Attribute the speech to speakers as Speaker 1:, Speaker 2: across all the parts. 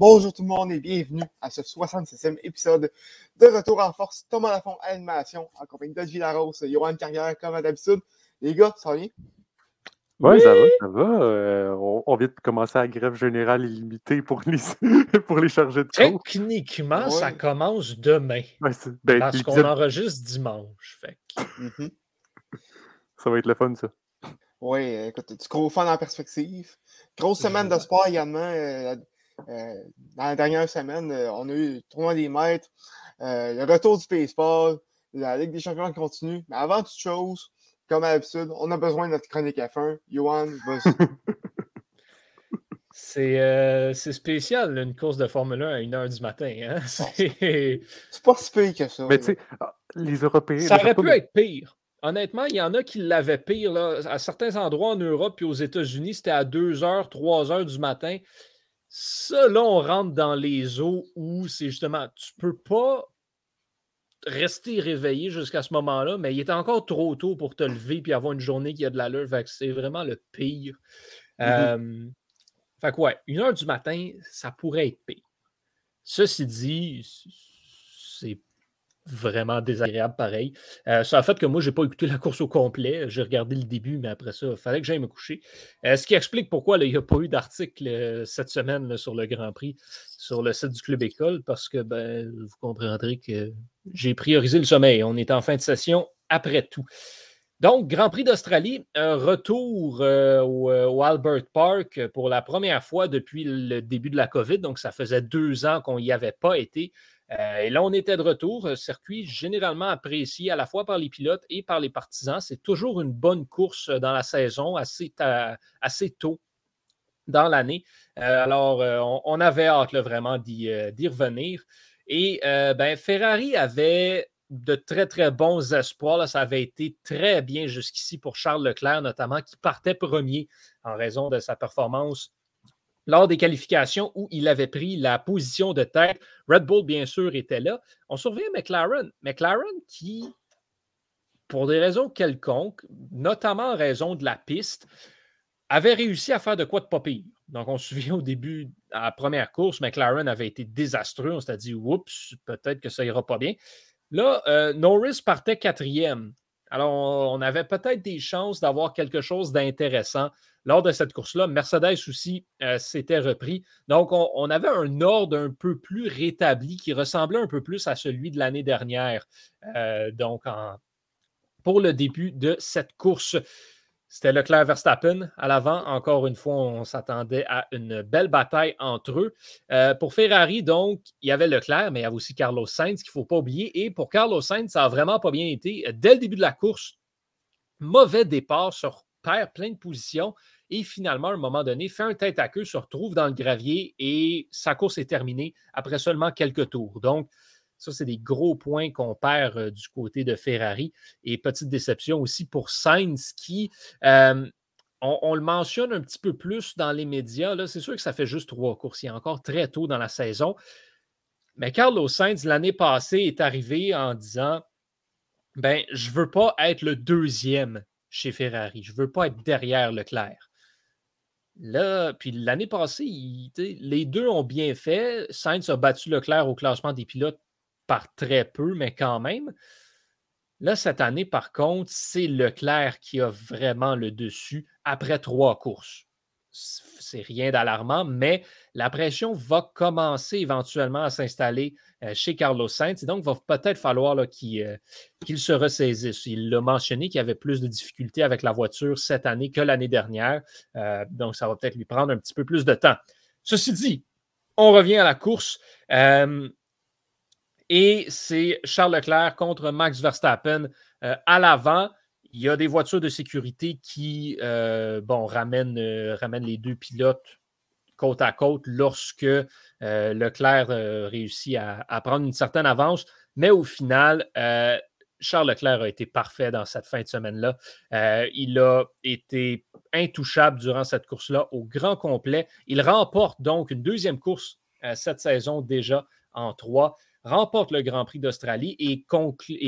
Speaker 1: Bonjour tout le monde et bienvenue à ce 66e épisode de Retour en force. Thomas Lafont, animation, en compagnie de Villaros, Johan Carrière, comme d'habitude. Les gars, ça va bien?
Speaker 2: Oui, ça va, ça va. Euh, on, vient de commencer la grève générale illimitée pour les, pour les chargés de
Speaker 3: cours. Techniquement, ça commence demain. Ben, parce qu'on enregistre dimanche. Mhm.
Speaker 2: Ça va être le fun, ça.
Speaker 1: Oui, écoute, du gros fun en perspective. Grosse semaine de sport également. Euh, euh, dans la dernière semaine, euh, on a eu le tournoi des maîtres, euh, le retour du baseball, la Ligue des champions continue. Mais avant toute chose, comme à l'habitude, on a besoin de notre chronique F1. Johan, vas-y.
Speaker 3: C'est spécial, une course de Formule 1 à 1h du matin. Hein?
Speaker 1: C'est pas si pire que ça.
Speaker 2: Mais tu sais, ah, les Européens.
Speaker 3: Ça aurait pu être pire. Honnêtement, il y en a qui l'avaient pire. Là. À certains endroits en Europe et aux États-Unis, c'était à 2h, 3h du matin. Ça, là, on rentre dans les eaux où c'est justement, tu peux pas rester réveillé jusqu'à ce moment-là, mais il est encore trop tôt pour te lever et avoir une journée qui a de l'allure. C'est vraiment le pire. Mm fait que ouais, une heure du matin, ça pourrait être pire. Ceci dit, c'est vraiment désagréable pareil. Euh, ça a fait que moi, je n'ai pas écouté la course au complet. J'ai regardé le début, mais après ça, il fallait que j'aille me coucher. Euh, ce qui explique pourquoi il n'y a pas eu d'article euh, cette semaine sur le Grand Prix sur le site du Club École, parce que ben, vous comprendrez que j'ai priorisé le sommeil. On est en fin de session après tout. Donc, Grand Prix d'Australie, retour au, au, Albert Park pour la première fois depuis le début de la COVID. Donc, ça faisait deux ans qu'on n'y avait pas été. Euh, et là, on était de retour. Circuit généralement apprécié à la fois par les pilotes et par les partisans. C'est toujours une bonne course dans la saison, assez, assez tôt dans l'année. Euh, alors, euh, on, avait hâte vraiment d'y revenir. Et ben, Ferrari avait de très, très bons espoirs. Ça avait été très bien jusqu'ici pour Charles Leclerc, notamment, qui partait premier en raison de sa performance lors des qualifications où il avait pris la position de tête. Red Bull, bien sûr, était là. On surveille McLaren. McLaren qui, pour des raisons quelconques, notamment en raison de la piste, avait réussi à faire de quoi de pas pire. Donc, on se souvient au début, à la première course, McLaren avait été désastreux. On s'est dit, oups, peut-être que ça ira pas bien. Là, euh, Norris partait quatrième. Alors, on avait peut-être des chances d'avoir quelque chose d'intéressant lors de cette course-là. Mercedes aussi euh, s'était repris. Donc, on, avait un ordre un peu plus rétabli qui ressemblait un peu plus à celui de l'année dernière. Euh, donc, pour le début de cette course. C'était Leclerc Verstappen à l'avant. Encore une fois, on s'attendait à une belle bataille entre eux. Euh, pour Ferrari, donc, il y avait Leclerc, mais il y avait aussi Carlos Sainz qu'il ne faut pas oublier. Et pour Carlos Sainz, ça n'a vraiment pas bien été. Dès le début de la course, mauvais départ sur perd plein de positions. Et finalement, à un moment donné, fait un tête à queue, se retrouve dans le gravier et sa course est terminée après seulement quelques tours. Donc, ça, c'est des gros points qu'on perd euh, du côté de Ferrari. Et petite déception aussi pour Sainz qui, euh, on, le mentionne un petit peu plus dans les médias. C'est sûr que ça fait juste trois courses. Il est encore très tôt dans la saison. Mais Carlos Sainz, l'année passée, est arrivé en disant ben, je ne veux pas être le deuxième chez Ferrari. Je ne veux pas être derrière Leclerc. Là, puis l'année passée, les deux ont bien fait. Sainz a battu Leclerc au classement des pilotes par très peu, mais quand même. Là, cette année, par contre, c'est Leclerc qui a vraiment le dessus après trois courses. C'est rien d'alarmant, mais la pression va commencer éventuellement à s'installer euh, chez Carlos Sainz. Donc, il va peut-être falloir euh, qu'il se ressaisisse. Il l'a mentionné qu'il avait plus de difficultés avec la voiture cette année que l'année dernière. Euh, donc, ça va peut-être lui prendre un petit peu plus de temps. Ceci dit, on revient à la course. Et c'est Charles Leclerc contre Max Verstappen à l'avant. Il y a des voitures de sécurité qui euh, euh, ramènent, les deux pilotes côte à côte lorsque Leclerc réussit à, prendre une certaine avance. Mais au final, Charles Leclerc a été parfait dans cette fin de semaine-là. il a été intouchable durant cette course-là au grand complet. Il remporte donc une deuxième course cette saison déjà en trois. remporte le Grand Prix d'Australie et,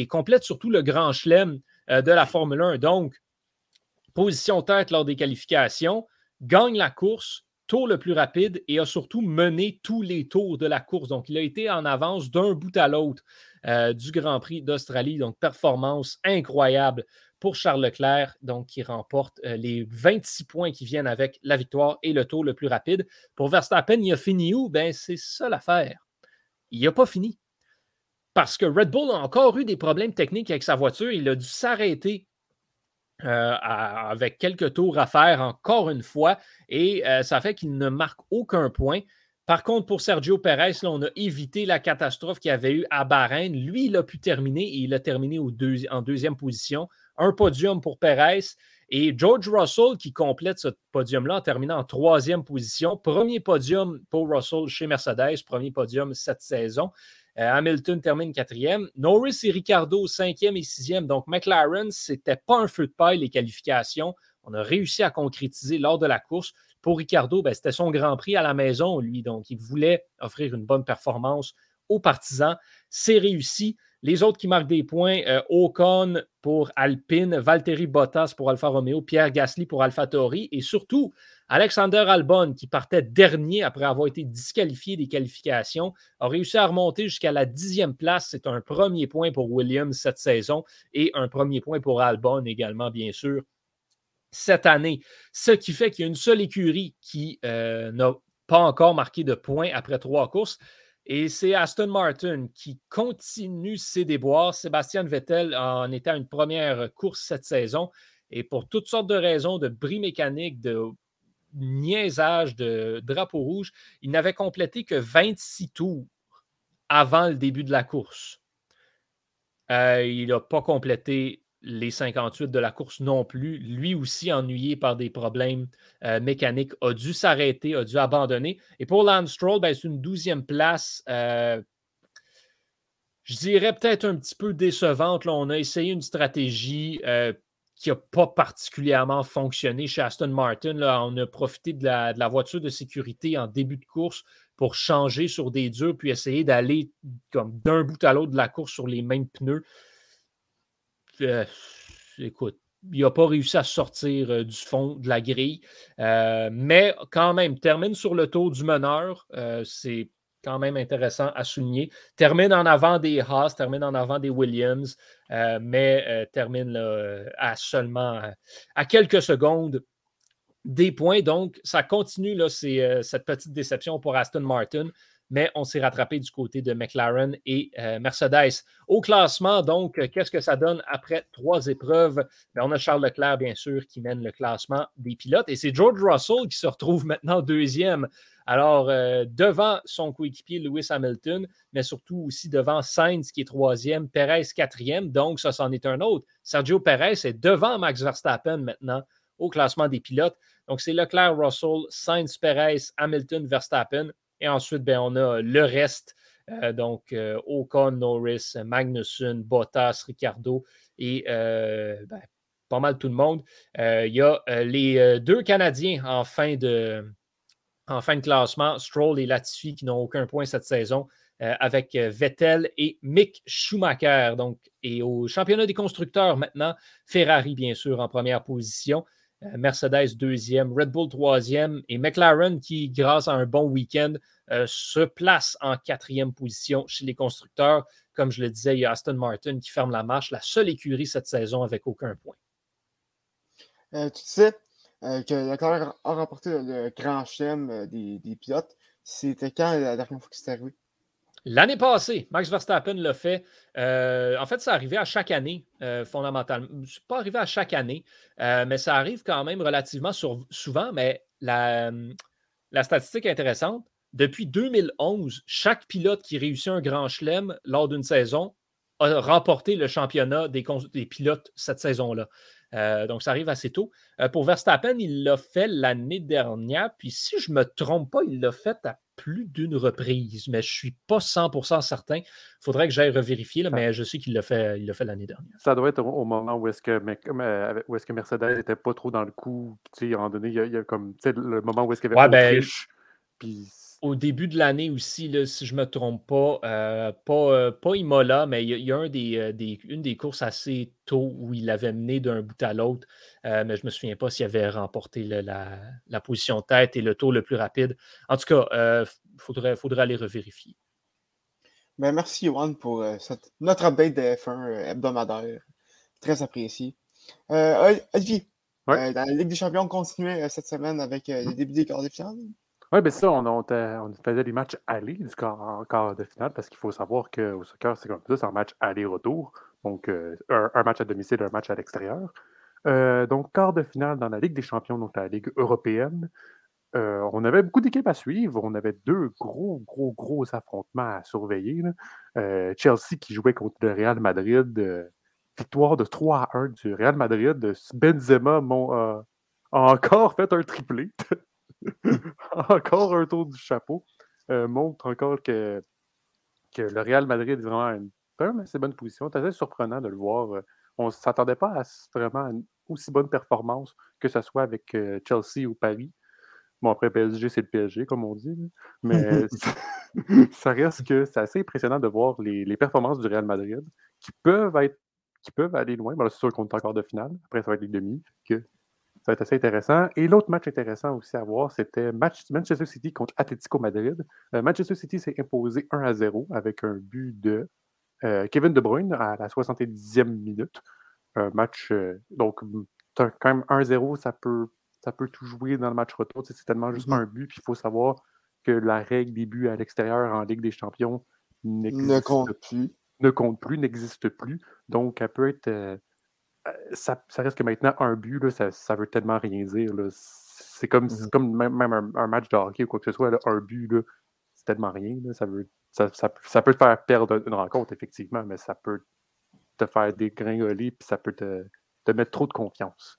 Speaker 3: complète surtout le Grand Chelem euh, de la Formule 1. Donc, position tête lors des qualifications, gagne la course, tour le plus rapide et a surtout mené tous les tours de la course. Donc, il a été en avance d'un bout à l'autre euh, du Grand Prix d'Australie. Donc, performance incroyable pour Charles Leclerc, donc qui remporte euh, les 26 points qui viennent avec la victoire et le tour le plus rapide. Pour Verstappen, il a fini où? Ben, c'est ça l'affaire. Il n'a pas fini. Parce que Red Bull a encore eu des problèmes techniques avec sa voiture. Il a dû s'arrêter euh, avec quelques tours à faire encore une fois et euh, ça fait qu'il ne marque aucun point. Par contre, pour Sergio Perez, on a évité la catastrophe qu'il avait eu à Bahreïn. Lui, il a pu terminer et il a terminé en deuxième position un podium pour Perez. Et George Russell qui complète ce podium-là en terminant en troisième position. Premier podium pour Russell chez Mercedes, premier podium cette saison. Euh, Hamilton termine quatrième. Norris et Ricardo cinquième et sixième. Donc McLaren, ce n'était pas un feu de paille les qualifications. On a réussi à concrétiser lors de la course. Pour Ricardo, ben, c'était son Grand Prix à la maison, lui. Donc, il voulait offrir une bonne performance aux partisans. C'est réussi. Les autres qui marquent des points, euh, Ocon pour Alpine, Valtteri Bottas pour Alfa Romeo, Pierre Gasly pour AlphaTauri et surtout Alexander Albon qui partait dernier après avoir été disqualifié des qualifications, a réussi à remonter jusqu'à la dixième place. C'est un premier point pour Williams cette saison et un premier point pour Albon également, bien sûr, cette année. Ce qui fait qu'il y a une seule écurie qui euh, n'a pas encore marqué de points après trois courses. Et c'est Aston Martin qui continue ses déboires. Sébastien Vettel en était une première course cette saison. Et pour toutes sortes de raisons, de bris mécaniques, de niaisage, de drapeau rouge, il n'avait complété que 26 tours avant le début de la course. Euh, il n'a pas complété les 58 de la course non plus. Lui aussi, ennuyé par des problèmes euh, mécaniques, a dû s'arrêter, a dû abandonner. Et pour Lance Stroll, ben, c'est une douzième place. Euh, je dirais peut-être un petit peu décevante. On a essayé une stratégie qui n'a pas particulièrement fonctionné chez Aston Martin. Là. On a profité de la, de la, voiture de sécurité en début de course pour changer sur des durs, puis essayer d'aller comme d'un bout à l'autre de la course sur les mêmes pneus. Euh, écoute, il n'a pas réussi à sortir euh, du fond de la grille. Euh, mais quand même, termine sur le tour du meneur. c'est quand même intéressant à souligner. Termine en avant des Haas, termine en avant des Williams, mais termine à seulement à quelques secondes des points. Donc, ça continue, là, cette petite déception pour Aston Martin mais on s'est rattrapé du côté de McLaren et euh, Mercedes. Au classement, donc, euh, qu'est-ce que ça donne après trois épreuves? Ben, on a Charles Leclerc, bien sûr, qui mène le classement des pilotes et c'est George Russell qui se retrouve maintenant deuxième. Alors, euh, devant son coéquipier Lewis Hamilton, mais surtout aussi devant Sainz qui est troisième, Perez quatrième. Donc, ça, c'en est un autre. Sergio Perez est devant Max Verstappen maintenant au classement des pilotes. Donc, c'est Leclerc, Russell, Sainz, Perez, Hamilton, Verstappen. Et ensuite, ben, on a le reste. Euh, donc, euh, Ocon, Norris, Magnussen, Bottas, Ricardo et ben, pas mal tout le monde. Il y a les deux Canadiens en fin, de, en fin de classement, Stroll et Latifi, qui n'ont aucun point cette saison, avec Vettel et Mick Schumacher. Donc, et au championnat des constructeurs maintenant, Ferrari, bien sûr, en première position. Euh, Mercedes deuxième, Red Bull troisième et McLaren qui, grâce à un bon week-end, euh, se place en quatrième position chez les constructeurs. Comme je le disais, il y a Aston Martin qui ferme la marche, la seule écurie cette saison avec aucun point.
Speaker 1: Euh, tu sais que Leclerc a remporté le grand chelem des, des, pilotes. C'était quand la dernière fois que c'est arrivé?
Speaker 3: L'année passée, Max Verstappen l'a fait. Euh, en fait, ça arrivait à chaque année, euh, fondamentalement. Ce n'est pas arrivé à chaque année, euh, mais ça arrive quand même relativement souvent. Mais la, la, statistique est intéressante. Depuis 2011, chaque pilote qui réussit un grand chelem lors d'une saison a remporté le championnat des, des pilotes cette saison-là. donc, ça arrive assez tôt. pour Verstappen, il l'a fait l'année dernière. Puis, si je ne me trompe pas, il l'a fait à plus d'une reprise, mais je ne suis pas 100% certain. Il faudrait que j'aille revérifier, mais je sais qu'il l'a fait, fait l'année dernière.
Speaker 2: Ça doit être au moment où est-ce que, où est que Mercedes n'était pas trop dans le coup. À un moment donné, il y a, comme le moment où est-ce qu'il y avait
Speaker 3: ouais, ben,
Speaker 2: puis
Speaker 3: au début de l'année aussi, là, si je ne me trompe pas, euh, pas, euh, pas Imola, mais il y, a, un des, des, une des courses assez tôt où il avait mené d'un bout à l'autre, mais je ne me souviens pas s'il avait remporté la, la, position tête et le tour le plus rapide. En tout cas, il faudrait, faudrait aller revérifier.
Speaker 1: Ben, merci, Yohan, pour notre update de F1 hebdomadaire. Très apprécié. Olivier, dans la Ligue des Champions, on continuait cette semaine avec le début des quarts de finale.
Speaker 2: Oui, bien ça, on, on, faisait des matchs aller du quart, de finale parce qu'il faut savoir qu'au soccer, c'est comme ça, c'est un match aller-retour. Donc, euh, un, match à domicile, un match à l'extérieur. Euh, donc, quart de finale dans la Ligue des champions, donc la Ligue européenne. Euh, on avait beaucoup d'équipes à suivre. On avait deux gros, gros, gros affrontements à surveiller. Chelsea qui jouait contre le Real Madrid. victoire de 3 à 1 du Real Madrid. Benzema a encore fait un triplé. encore un tour du chapeau. Euh, montre encore que, que le Real Madrid est vraiment une, assez bonne position. C'est assez surprenant de le voir. Euh, on ne s'attendait pas à vraiment une aussi bonne performance que ce soit avec euh, Chelsea ou Paris. Bon, après, PSG, c'est le PSG, comme on dit. Mais ça reste que c'est assez impressionnant de voir les, performances du Real Madrid qui peuvent être qui peuvent aller loin. c'est sûr qu'on est encore de finale. Après, ça va être les demi. Que ça va être assez intéressant. Et l'autre match intéressant aussi à voir, c'était Manchester City contre Atletico Madrid. Euh, Manchester City s'est imposé 1 à 0 avec un but de euh, Kevin De Bruyne à la 70e minute. Un match, euh, donc, quand même 1-0, ça peut, ça peut tout jouer dans le match retour. C'est tellement juste mm-hmm. un but. Puis il faut savoir que la règle des buts à l'extérieur en Ligue des Champions
Speaker 1: ne compte plus.
Speaker 2: Ne compte plus, n'existe plus. Donc, elle peut être euh, ça, reste que maintenant, un but, là, ça, ça veut tellement rien dire. C'est comme, mmh comme même, un, match de hockey ou quoi que ce soit, un but, c'est tellement rien. Ça, veut, ça, ça, peut te faire perdre une rencontre, effectivement, mais ça peut te faire dégringoler puis ça peut te, te, mettre trop de confiance.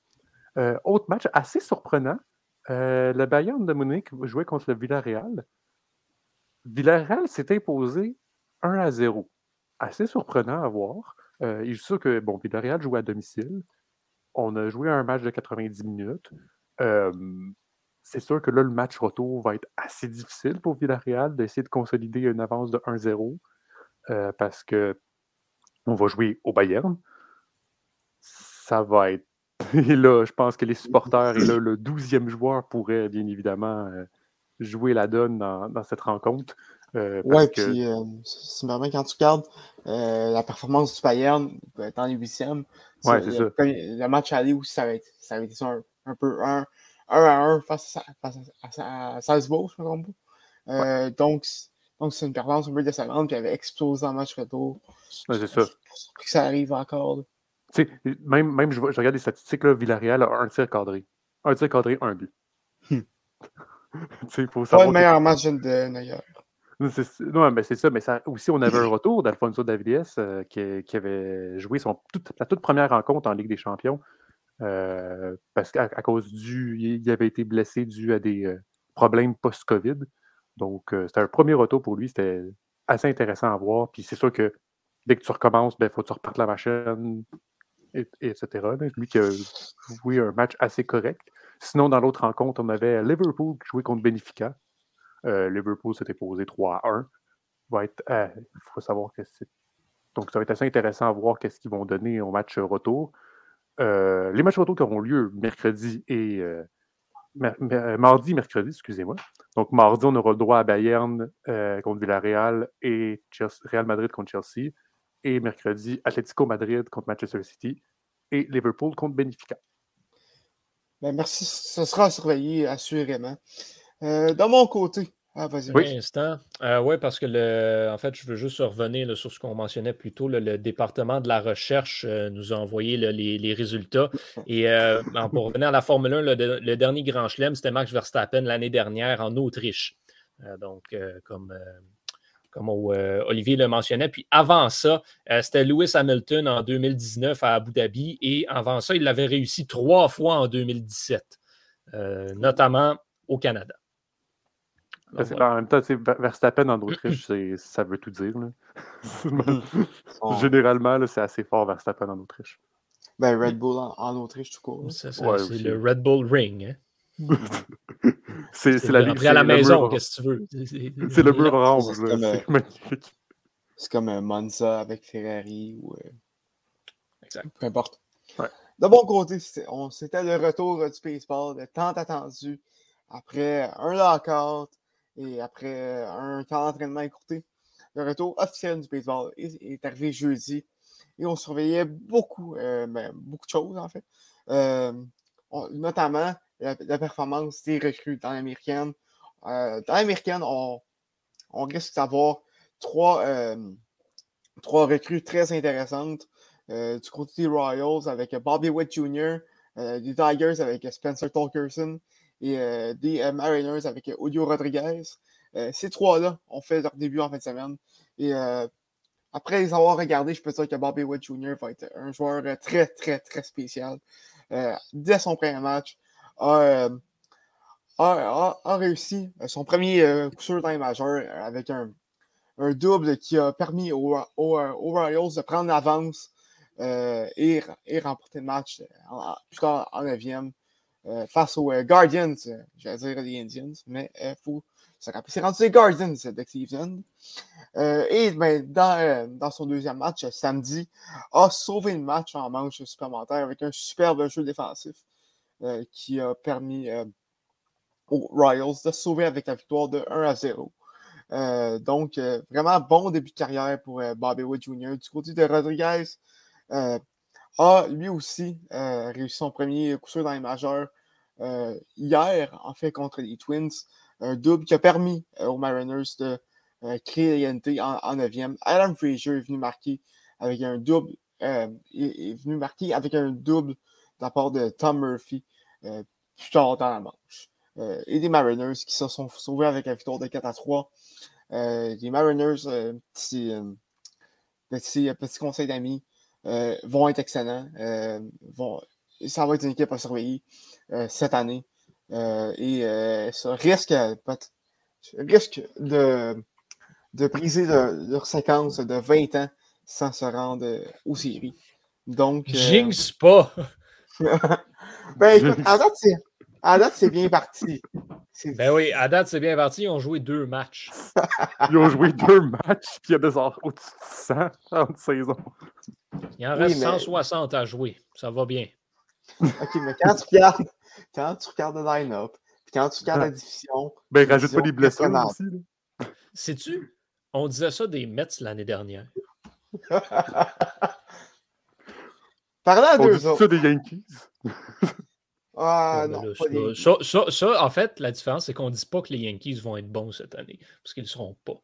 Speaker 2: Euh, autre match assez surprenant, euh, le Bayern de Munich jouait contre le Villarreal. Villarreal s'est imposé 1 à 0. Assez surprenant à voir. Euh, il sûr que, bon, Villarreal joue à domicile. On a joué un match de 90 minutes. c'est sûr que là, le match retour va être assez difficile pour Villarreal d'essayer de consolider une avance de 1-0 euh, parce que on va jouer au Bayern. Ça va être. Et là, je pense que les supporters et là, le 12e joueur pourrait bien évidemment euh, jouer la donne dans cette rencontre.
Speaker 1: Euh, ouais, puis euh, c'est marrant quand tu regardes euh, la performance du Bayern dans les huitièmes.
Speaker 2: Ouais, c'est ça.
Speaker 1: Le match aller aussi, ça avait été, ça avait été ça un, peu 1 à 1 face à, face à, Salzbourg, je me trompe pas. Donc, donc c'est une performance un peu décevante qui avait explosé en match retour.
Speaker 2: Ouais, c'est ça.
Speaker 1: que ça arrive encore.
Speaker 2: Tu sais, même, même je, je, regarde les statistiques, là, Villarreal a un tir cadré. Un tir cadré, un but. Hmm.
Speaker 1: Pas le meilleur match de Neuer.
Speaker 2: Non, mais c'est ça. Mais ça, aussi, on avait un retour d'Alfonso Davides euh, qui, avait joué son, toute, la toute première rencontre en Ligue des Champions. Euh, parce qu'à cause du. Il avait été blessé dû à des euh, problèmes post-COVID. Donc, c'était un premier retour pour lui. C'était assez intéressant à voir. Puis c'est sûr que dès que tu recommences, il ben, faut que tu repartes la machine, et, etc. Lui qui a joué un match assez correct. Sinon, dans l'autre rencontre, on avait Liverpool qui jouait contre Benfica. Euh, Liverpool s'était posé 3 à 1. Il euh, faut savoir que c'est. Donc, ça va être assez intéressant à voir qu'est-ce qu'ils vont donner au match retour. Euh, les matchs retour qui auront lieu mercredi et mardi, mercredi, excusez-moi. Donc, mardi, on aura le droit à Bayern contre Villarreal et Real Madrid contre Chelsea. Et mercredi, Atlético Madrid contre Manchester City et Liverpool contre Benfica.
Speaker 1: Ben, merci, ce sera à surveiller assurément. Euh, de mon côté. Ah, vas-y.
Speaker 3: Oui, instant. Euh, oui, parce que le, en fait, je veux juste revenir sur ce qu'on mentionnait plus tôt. Le, département de la recherche euh, nous a envoyé les, résultats. Et pour revenir à la Formule 1, le, dernier grand chelem, c'était Max Verstappen l'année dernière en Autriche. donc, comme, comme Olivier le mentionnait. Puis avant ça, c'était Lewis Hamilton en 2019 à Abu Dhabi. Et avant ça, il l'avait réussi trois fois en 2017, notamment au Canada.
Speaker 2: En même temps, Verstappen en Autriche, ça veut tout dire. Généralement, c'est assez fort Verstappen en Autriche.
Speaker 1: Ben, Red Bull en, Autriche, tout court.
Speaker 3: C'est le Red Bull Ring. Hein.
Speaker 2: c'est la vie.
Speaker 3: à la maison, qu'est-ce que tu veux? C'est-
Speaker 2: le mur
Speaker 3: là.
Speaker 2: orange.
Speaker 1: C'est
Speaker 2: là.
Speaker 1: comme, euh,
Speaker 2: magnifique.
Speaker 1: C'est comme un Monza avec Ferrari ou euh,
Speaker 3: Exact.
Speaker 1: peu importe.
Speaker 2: Ouais.
Speaker 1: De bon côté, c'était le retour du Baseball, le tant attendu, après un lockout et après un temps d'entraînement écourté. Le retour officiel du baseball est, arrivé jeudi et on surveillait beaucoup, euh, ben, beaucoup de choses en fait. Euh, notamment la, performance des recrues dans l'américaine. Euh, dans l'américaine, on, risque d'avoir trois, euh, recrues très intéressantes. Euh, du côté des Royals avec Bobby Witt Jr., euh, des Tigers avec Spencer Torkelson et euh, des euh, Mariners avec euh, Julio Rodriguez. Ces trois-là ont fait leur début en fin de semaine. Et après les avoir regardés, je peux dire que Bobby Witt Jr. va être un joueur très, très, très spécial. Dès son premier match, a, a, a- réussi son premier coup sûr dans les majeurs avec un, double qui a permis aux, Royals de prendre l'avance et, et remporter le match en- plus tard en 9e euh, face aux euh, Guardians, euh, j'allais dire les Indians, mais il faut se rappeler, c'est rendu les Guardians de Cleveland. Et ben, dans, dans son deuxième match, samedi, a sauvé le match en manche supplémentaire avec un superbe jeu défensif qui a permis aux Royals de sauver avec la victoire de 1 à 0. Euh, donc, vraiment bon début de carrière pour Bobby Wood Jr. Du côté de Rodriguez, a lui aussi euh, réussi son premier coup sûr dans les majeurs euh, hier, en fait, contre les Twins. Un double qui a permis euh, aux Mariners de créer l'égalité en, en 9e. Adam Frazier est venu marquer avec un double, est, venu marquer avec un double de la part de Tom Murphy plus tard dans la manche. Et des Mariners qui se sont sauvés avec la victoire de 4 à 3. Euh, les Mariners, petit, petit conseil d'amis, euh, vont être excellents. euh, vont, ça va être une équipe à surveiller euh, cette année. Euh, et euh, ça risque, peut- risque de, de briser leur, leur séquence de 20 ans sans se rendre aux séries. Donc, euh,
Speaker 3: Jinx pas.
Speaker 1: ben écoute, à date, c'est, à date, c'est bien parti.
Speaker 3: Ben oui, à date, c'est bien parti. Ils ont joué deux matchs.
Speaker 2: Ils ont joué deux matchs, puis il y a des heures au-dessus de 100 en saison.
Speaker 3: Il en
Speaker 1: Oui,
Speaker 3: reste
Speaker 1: mais-
Speaker 3: 160 à jouer. Ça va bien.
Speaker 1: Ok, mais quand tu regardes, quand tu regardes le line-up, puis quand tu regardes la division,
Speaker 2: Ben, rajoute pas des blessures aussi.
Speaker 3: Sais-tu? On disait ça des Mets l'année dernière.
Speaker 1: Parlant à
Speaker 2: On
Speaker 1: deux
Speaker 2: dit
Speaker 1: autres.
Speaker 2: ça des Yankees?
Speaker 1: Ah
Speaker 3: mais
Speaker 1: non,
Speaker 3: là, ça,
Speaker 1: des-
Speaker 3: ça, ça- ça, en fait, la différence, c'est qu'on ne dit pas que les Yankees vont être bons cette année, parce qu'ils ne le seront pas.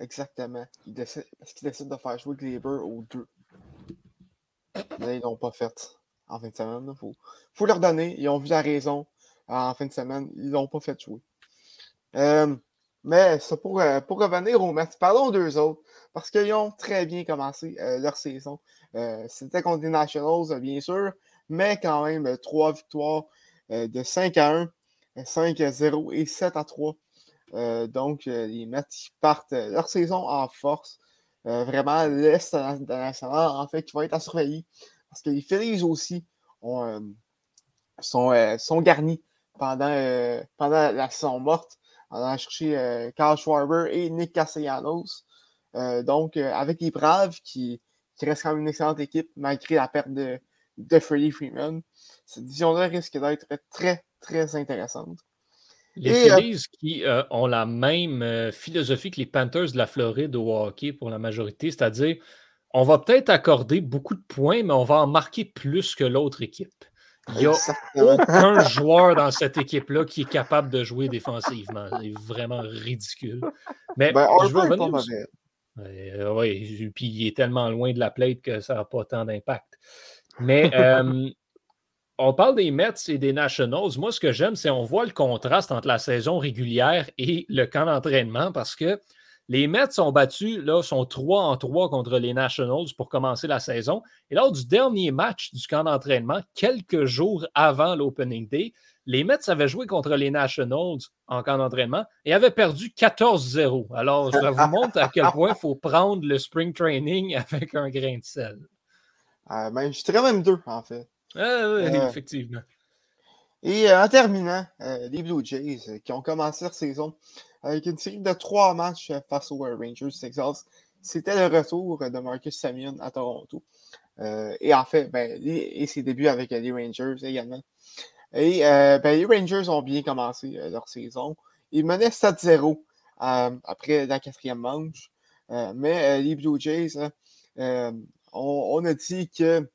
Speaker 1: Exactement. Ils décident, parce qu'ils décident de faire jouer Glaber aux deux. Mais ils l'ont pas fait en fin de semaine. Il faut, leur donner. Ils ont vu la raison en fin de semaine. Ils l'ont pas fait jouer. Euh, mais euh, pour revenir aux Mets, parlons d'eux autres. Parce qu'ils ont très bien commencé euh, leur saison. Euh, C'était contre les Nationals, euh, bien sûr, mais quand même euh, trois victoires euh, de 5 à 1, euh, 5 à 0 et 7 à 3. Euh, donc, euh, les Mets ils partent euh, leur saison en force. Vraiment, l'Est national, en fait, qui va être à surveiller. Parce que les Phillies aussi ont, sont, sont garnis pendant, pendant la saison morte en allant chercher euh, Carl Schwarber et Nick Castellanos. Donc, avec les Braves, qui, qui restent quand même une excellente équipe, malgré la perte de, de Freddie Freeman, cette division-là risque d'être très, très intéressante.
Speaker 3: Les
Speaker 1: euh,
Speaker 3: Phillies qui euh, ont la même euh, philosophie que les Panthers de la Floride au hockey pour la majorité, c'est-à-dire on va peut-être accorder beaucoup de points, mais on va en marquer plus que l'autre équipe. Il n'y a aucun joueur dans cette équipe-là qui est capable de jouer défensivement. C'est vraiment ridicule. Mais
Speaker 1: Ben,
Speaker 3: je veux revenir aussi- oui, puis il est tellement loin de la plate que ça n'a pas tant d'impact. Mais on parle des Mets et des Nationals. Moi, ce que j'aime, c'est qu'on voit le contraste entre la saison régulière et le camp d'entraînement parce que les Mets sont battus, là, sont 3 en 3 contre les Nationals pour commencer la saison. Et lors du dernier match du camp d'entraînement, quelques jours avant l'Opening Day, les Mets avaient joué contre les Nationals en camp d'entraînement et avaient perdu 14-0. Alors, ça vous montre à quel point il faut prendre le spring training avec un grain de sel.
Speaker 1: Euh, ben, je dirais même deux, en fait.
Speaker 3: Ah oui,
Speaker 1: Euh,
Speaker 3: effectivement.
Speaker 1: Et en terminant, les Blue Jays qui ont commencé leur saison avec une série de trois matchs face aux Rangers Texas. C'était le retour de Marcus Samion à Toronto. et en fait, ben, et ses débuts avec les Rangers également. Et ben, les Rangers ont bien commencé leur saison. Ils menaient 7-0 après la quatrième manche. mais les Blue Jays, hein, on, a dit que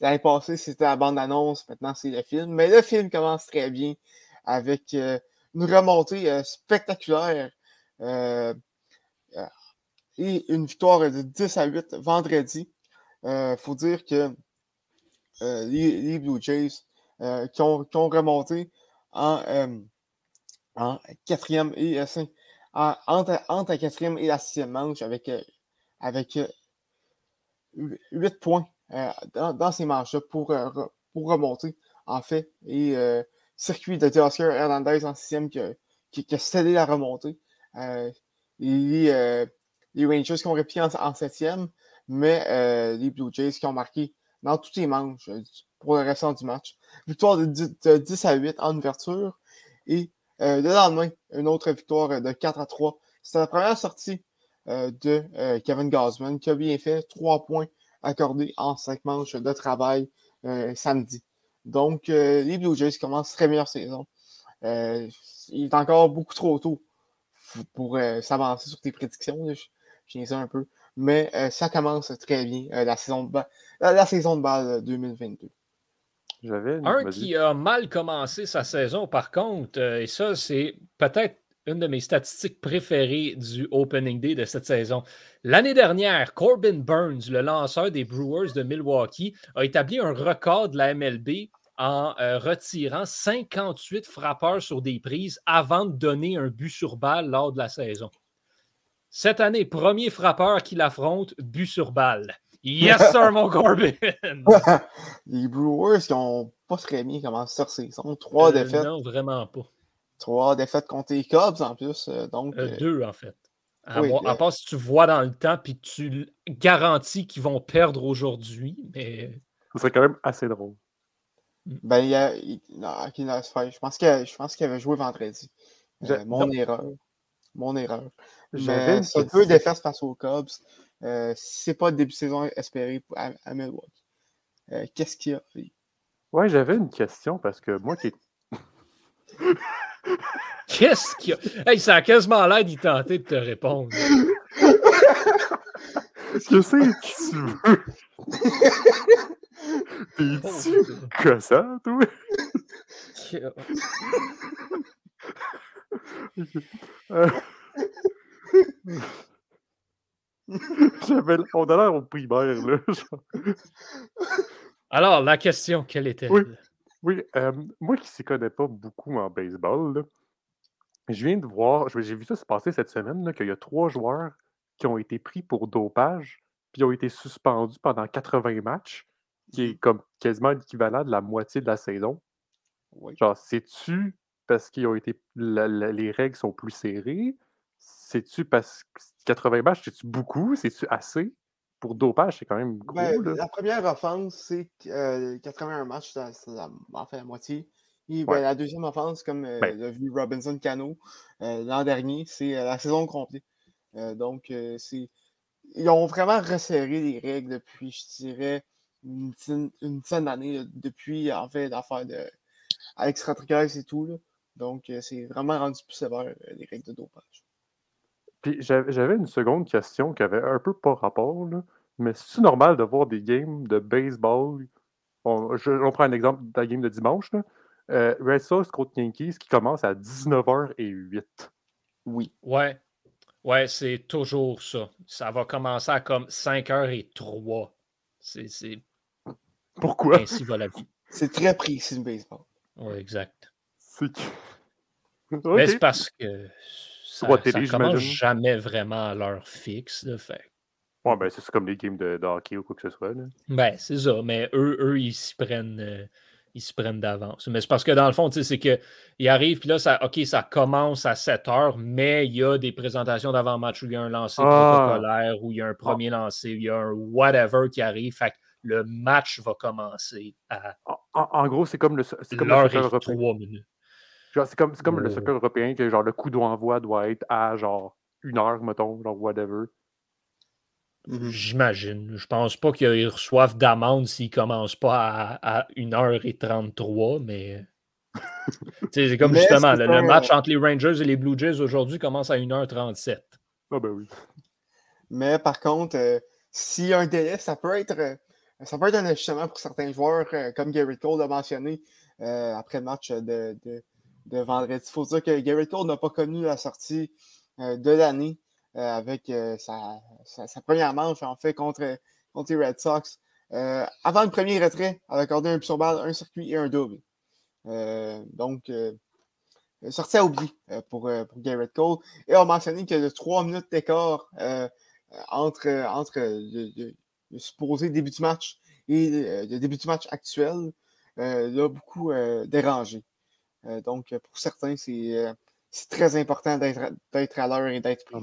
Speaker 1: l'année passée, c'était la bande-annonce, maintenant c'est le film. Mais le film commence très bien avec une remontée spectaculaire et une victoire de 10 à 8 vendredi. Il faut dire que les, Blue Jays qui ont, remonté en, quatrième et entre, la quatrième et la sixième manche avec, avec 8 points dans, ces manches-là pour, pour remonter, en fait. Et circuit de Oscar Hernandez en sixième qui a, qui, a scellé la remontée. les, les Rangers qui ont répliqué en, septième, mais les Blue Jays qui ont marqué dans tous les manches pour le restant du match. Victoire de 10, à 8 en ouverture. Et euh, le lendemain, une autre victoire de 4 à 3. C'était la première sortie euh, de euh, Kevin Gosman qui a bien fait 3 points accordés en 5 manches de travail samedi. Donc, les Blue Jays commencent très bien leur saison. il est encore beaucoup trop tôt pour s'avancer sur tes prédictions. Je, un peu. Mais ça commence très bien la, saison de la, saison de balle 2022
Speaker 3: un qui a mal commencé sa saison, par contre, euh, et ça, c'est peut-être une de mes statistiques préférées du Opening Day de cette saison. L'année dernière, Corbin Burns, le lanceur des Brewers de Milwaukee, a établi un record de la MLB en euh, retirant 58 frappeurs sur des prises avant de donner un but sur balle lors de la saison. Cette année, premier frappeur qu'il affronte, but sur balle. Yes, sir, mon Corbin!
Speaker 1: les Brewers qui n'ont pas très bien commencé leur saison. Trois euh, défaites.
Speaker 3: Non, vraiment pas.
Speaker 1: Trois défaites contre les Cubs en plus. Euh, donc,
Speaker 3: euh, deux, en fait. À, part si tu vois dans le temps puis tu garantis qu'ils vont perdre aujourd'hui, mais.
Speaker 2: Ce serait quand même assez drôle.
Speaker 1: Mm. Ben, il y a. je pense qu'il avait joué vendredi. mon erreur. Mon erreur. Mais ça deux défaites face aux Cubs. Euh, c'est pas le début de saison espéré à, à Milwaukee. Euh, qu'est-ce qu'il y a?
Speaker 2: Ouais, j'avais une question parce que moi qui.
Speaker 3: Qu'est-ce qu'il y a? Hey, ça a quasiment l'air d'y tenter de te répondre.
Speaker 2: Je sais que tu veux? T'es-tu gossant, toi? euh... J'avais, on a l'air au primaire, là.
Speaker 3: Alors, la question, quelle était-elle?
Speaker 2: Oui, oui euh, moi qui ne s'y connais pas beaucoup en baseball, je viens de voir, j'ai vu ça se passer cette semaine, qu'il y a trois joueurs qui ont été pris pour dopage, puis ont été suspendus pendant 80 matchs, qui est mmh. comme quasiment l'équivalent de la moitié de la saison. Genre, sais-tu parce qu'ils ont été les règles sont plus serrées? C'est-tu parce que 80 matchs, c'est-tu beaucoup? C'est-tu assez? Pour dopage, c'est quand même gros.
Speaker 1: Ben, la première offense, c'est euh, 81 matchs, c'est en fait la moitié. Et ben, la deuxième offense, comme euh, ben l'a vu Robinson Cano euh, l'an dernier, c'est euh, la saison complète. donc, c'est. Ils ont vraiment resserré les règles depuis, je dirais, une, dizaine d'années, depuis en fait l'affaire de Alex Rodriguez et tout. Là. Donc, c'est vraiment rendu plus sévère les règles de dopage
Speaker 2: j'avais une seconde question qui avait un peu pas rapport, mais c'est normal de voir des games de baseball? On, prend un exemple de la game de dimanche. Euh, Red Sox contre Yankees qui commence à 19h08.
Speaker 1: Oui.
Speaker 3: Ouais. Ouais, c'est toujours ça. Ça va commencer à comme 5h03. C'est.
Speaker 2: Pourquoi?
Speaker 3: Ainsi va la vie.
Speaker 1: C'est très précis le baseball.
Speaker 3: Oui, exact.
Speaker 2: C'est
Speaker 3: Mais c'est parce que ça, ne commence jamais vraiment à l'heure fixe. Là, fait.
Speaker 2: Ouais, ben c'est comme les games de, hockey ou quoi que ce soit. Là.
Speaker 3: Ben, c'est ça. Mais eux, eux ils s'y prennent. Euh, ils se prennent d'avance. Mais c'est parce que dans le fond, c'est qu'ils arrivent, puis là, ça, OK, ça commence à 7 heures, mais il y a des présentations d'avant-match où il y a un lancer ah! protocolaire, où il y a un ah! premier lancer, il y a un whatever qui arrive. Fait que le match va commencer à
Speaker 2: En, gros, c'est comme le, c'est comme le soccer européen. C'est comme, comme le soccer européen que genre le coup d'envoi doit être à genre une heure, mettons, genre whatever.
Speaker 3: Mmh J'imagine. Je pense pas qu'ils reçoivent d'amende s'ils commencent pas à, 1h33, mais. c'est comme justement, le, match entre les Rangers et les Blue Jays aujourd'hui commence à 1h37.
Speaker 2: Ah ben oui.
Speaker 1: Mais par contre, euh, s'il y a un délai, ça peut être euh, ça peut être un ajustement pour certains joueurs, euh, comme Gary Cole l'a mentionné après le match de, de, vendredi. Il faut dire que Gary Cole n'a pas connu la sortie de l'année avec sa, sa, première manche, en fait, contre, contre les Red Sox. avant le premier retrait, elle a accordé un sur balle, un circuit et un double. donc, sortie à oublier pour, pour Garrett Cole. Et on a mentionné y a trois minutes d'écart entre, entre le, supposé début du match et le début du match actuel. l'a beaucoup dérangé. donc, pour certains, c'est très important d'être à l'heure et d'être
Speaker 2: pris.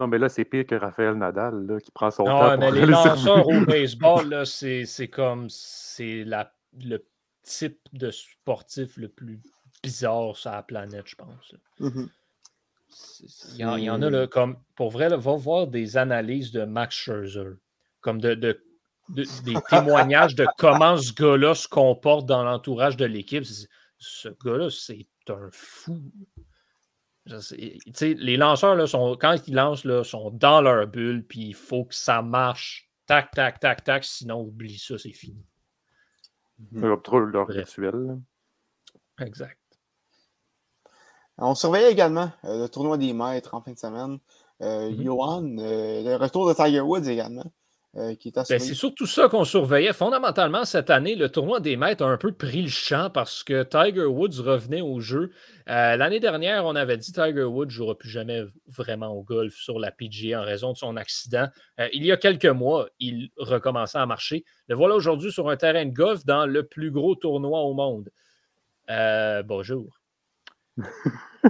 Speaker 2: Non, mais là, c'est pire que Raphaël Nadal là, qui prend son non, temps.
Speaker 3: mais les lanceurs au baseball, c'est comme c'est le type de sportif le plus bizarre sur la planète, je pense.
Speaker 1: Mmh
Speaker 3: il, y en, a là, comme pour vrai, là, va voir des analyses de Max Scherzer, comme de, des témoignages de comment ce gars-là se comporte dans l'entourage de l'équipe. Ce gars-là, c'est un fou. Les lanceurs, là, sont, quand ils lancent, là, sont dans leur bulle, puis il faut que ça marche. Tac, tac, tac, tac, sinon oublie ça, c'est fini.
Speaker 2: Mmh. trop leur rituel.
Speaker 3: Exact.
Speaker 1: On surveillait également euh, le tournoi des maîtres en fin de semaine. Euh, mmh Johan, euh, le retour de Tiger Woods également.
Speaker 3: Ben, c'est surtout ça qu'on surveillait. Fondamentalement, cette année, le tournoi des maîtres a un peu pris le champ parce que Tiger Woods revenait au jeu. L'année dernière, on avait dit Tiger Woods ne jouera plus jamais vraiment au golf sur la PGA en raison de son accident. il y a quelques mois, il recommençait à marcher. Le voilà aujourd'hui sur un terrain de golf dans le plus gros tournoi au monde. bonjour.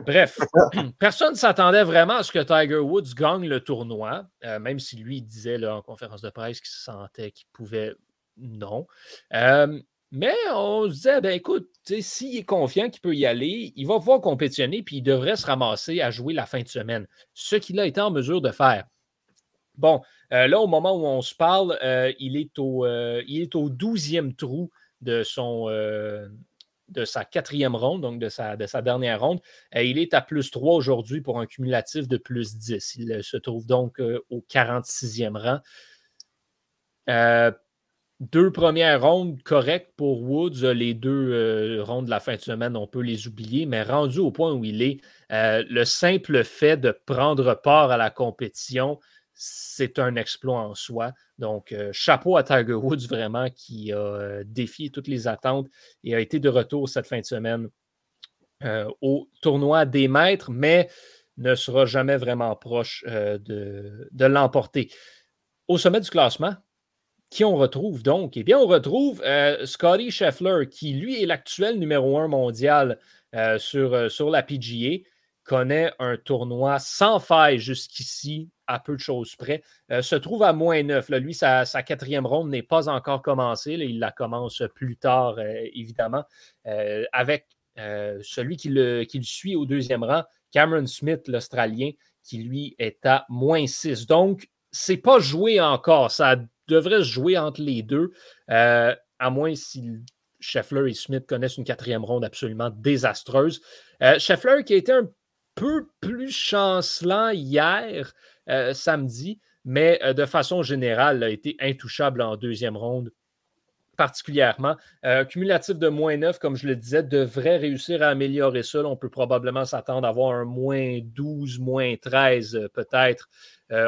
Speaker 3: Bref, personne ne s'attendait vraiment à ce que Tiger Woods gagne le tournoi, euh, même si lui disait en conférence de presse qu'il se sentait qu'il pouvait non. Euh, mais on se disait, ben écoute, s'il est confiant qu'il peut y aller, il va pouvoir compétitionner, puis il devrait se ramasser à jouer la fin de semaine, ce qu'il a été en mesure de faire. Bon, euh, là, au moment où on se parle, il, est au, il est au 12e trou de son, de sa quatrième ronde, donc de sa, de sa dernière ronde. Euh, il est à plus 3 aujourd'hui pour un cumulatif de plus 10. Il euh, se trouve donc euh, au 46e rang. deux premières rondes correctes pour Woods. Les deux rondes de la fin de semaine, on peut les oublier, mais rendu au point où il est, le simple fait de prendre part à la compétition, c'est un exploit en soi. Donc, euh, chapeau à Tiger Woods vraiment qui a euh, défié toutes les attentes et a été de retour cette fin de semaine euh, au tournoi des maîtres, mais ne sera jamais vraiment proche de, l'emporter. Au sommet du classement, qui on retrouve donc? Eh bien, on retrouve Scotty Scheffler, qui lui est l'actuel numéro un mondial sur la PGA connaît un tournoi sans faille jusqu'ici, à peu de choses près, euh, se trouve à moins 9. Lui, sa, quatrième ronde n'est pas encore commencée. il la commence plus tard, euh, évidemment, euh, avec celui qui le, qui le, suit au deuxième rang, Cameron Smith, l'Australien, qui lui est à moins 6. Donc, c'est pas joué encore. Ça devrait se jouer entre les deux, à moins si Scheffler et Smith connaissent une quatrième ronde absolument désastreuse. Scheffler qui a été un peu plus chancelant hier, euh, samedi, mais euh, de façon générale, a été intouchable en deuxième ronde particulièrement. Euh, cumulatif de moins 9, comme je le disais, devrait réussir à améliorer ça. on peut probablement s'attendre à avoir un moins 12, moins 13 peut-être